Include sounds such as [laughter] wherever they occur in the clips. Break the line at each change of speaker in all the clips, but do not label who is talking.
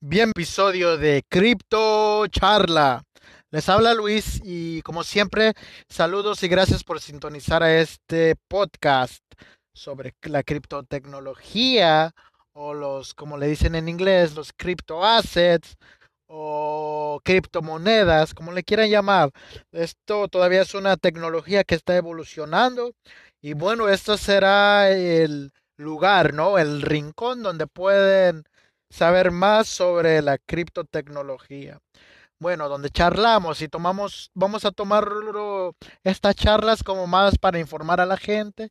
Bien, episodio de Cripto Charla. Les habla Luis y como siempre, saludos y gracias por sintonizar a este podcast sobre la criptotecnología o los, como le dicen en inglés, los crypto assets o criptomonedas, como le quieran llamar. Esto todavía es una tecnología que está evolucionando y bueno, esto será el lugar, ¿no? El rincón donde pueden saber más sobre la criptotecnología. Bueno, donde charlamos y tomamos, vamos a tomar estas charlas como más para informar a la gente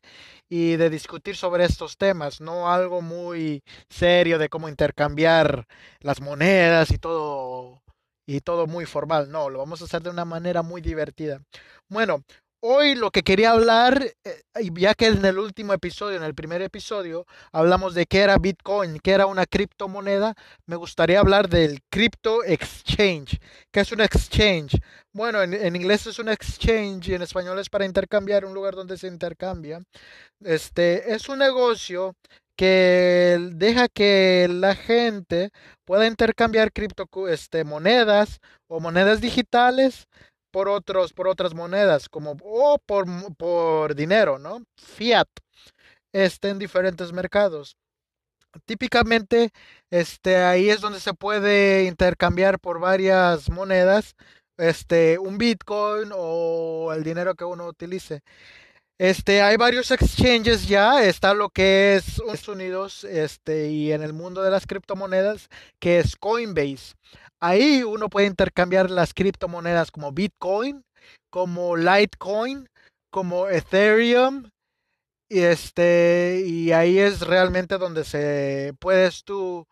y de discutir sobre estos temas, no algo muy serio de cómo intercambiar las monedas y todo y todo muy formal, no, lo vamos a hacer de una manera muy divertida. Bueno, Hoy lo que quería hablar, eh, ya que en el último episodio, en el primer episodio, hablamos de qué era Bitcoin, qué era una criptomoneda, me gustaría hablar del Crypto Exchange. ¿Qué es un exchange? Bueno, en, en, inglés es un exchange y en español es para intercambiar, un lugar donde se intercambia. Este es un negocio que deja que la gente pueda intercambiar criptomonedas este, monedas o monedas digitales por otros, por otras monedas, como o por, por dinero, ¿no? Fiat, este, en diferentes mercados. Típicamente, este, ahí es donde se puede intercambiar por varias monedas, este, un Bitcoin o el dinero que uno utilice. Este, hay varios exchanges ya, está lo que es Estados Unidos, este, y en el mundo de las criptomonedas, que es Coinbase. Ahí uno puede intercambiar las criptomonedas como Bitcoin, como Litecoin, como Ethereum. Y este, y ahí es realmente donde se puedes tú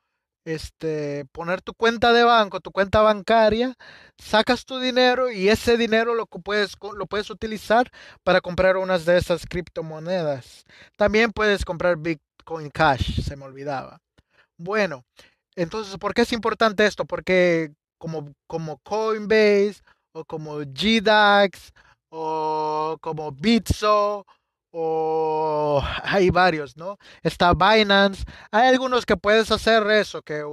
este, poner tu cuenta de banco, tu cuenta bancaria, sacas tu dinero y ese dinero lo puedes, lo puedes utilizar para comprar unas de esas criptomonedas. También puedes comprar Bitcoin Cash, se me olvidaba. Bueno, entonces, ¿por qué es importante esto? Porque como, como Coinbase o como GDAX o como Bitso o [laughs] hay varios, ¿no? Está Binance. Hay algunos que puedes hacer eso, que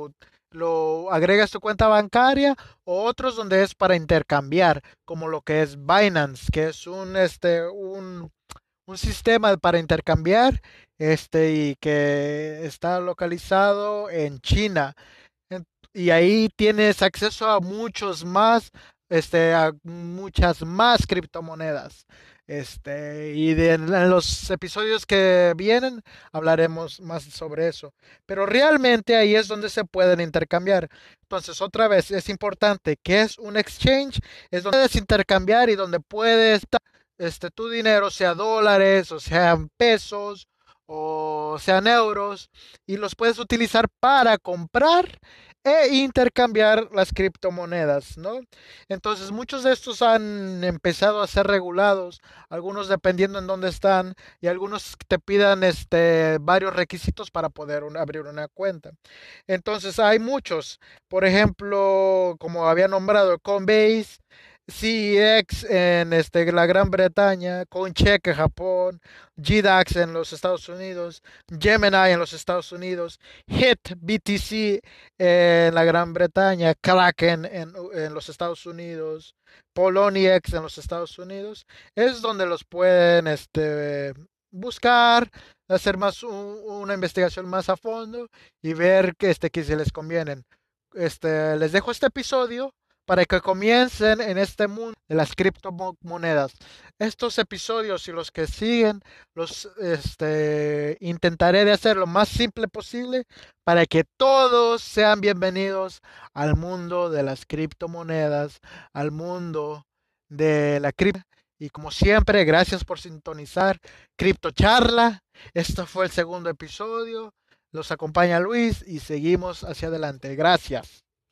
lo agregas tu cuenta bancaria o otros donde es para intercambiar, como lo que es Binance, que es un este un, un sistema para intercambiar este y que está localizado en China. Y ahí tienes acceso a muchos más este a muchas más criptomonedas. Este y en los episodios que vienen hablaremos más sobre eso. Pero realmente ahí es donde se pueden intercambiar. Entonces otra vez es importante que es un exchange es donde puedes intercambiar y donde puedes este tu dinero sea dólares o sean pesos o sean euros y los puedes utilizar para comprar e intercambiar las criptomonedas, ¿no? Entonces muchos de estos han empezado a ser regulados, algunos dependiendo en dónde están y algunos te pidan este varios requisitos para poder abrir una cuenta. Entonces hay muchos, por ejemplo, como había nombrado Coinbase, CEX en este, la Gran Bretaña, CoinCheck en Japón, GDAX en los Estados Unidos, Gemini en los Estados Unidos, HIT BTC en la Gran Bretaña, Kraken en, en los Estados Unidos, Poloniex en los Estados Unidos, es donde los pueden este, buscar, hacer más una investigación más a fondo y ver que, este, que se les convienen. Este, les dejo este episodio para que comiencen en este mundo de las criptomonedas. Estos episodios y los que siguen los este, intentaré de hacer lo más simple posible para que todos sean bienvenidos al mundo de las criptomonedas, al mundo de la cripto. Y como siempre, gracias por sintonizar Cripto Charla. Esto fue el segundo episodio. Los acompaña Luis y seguimos hacia adelante. Gracias.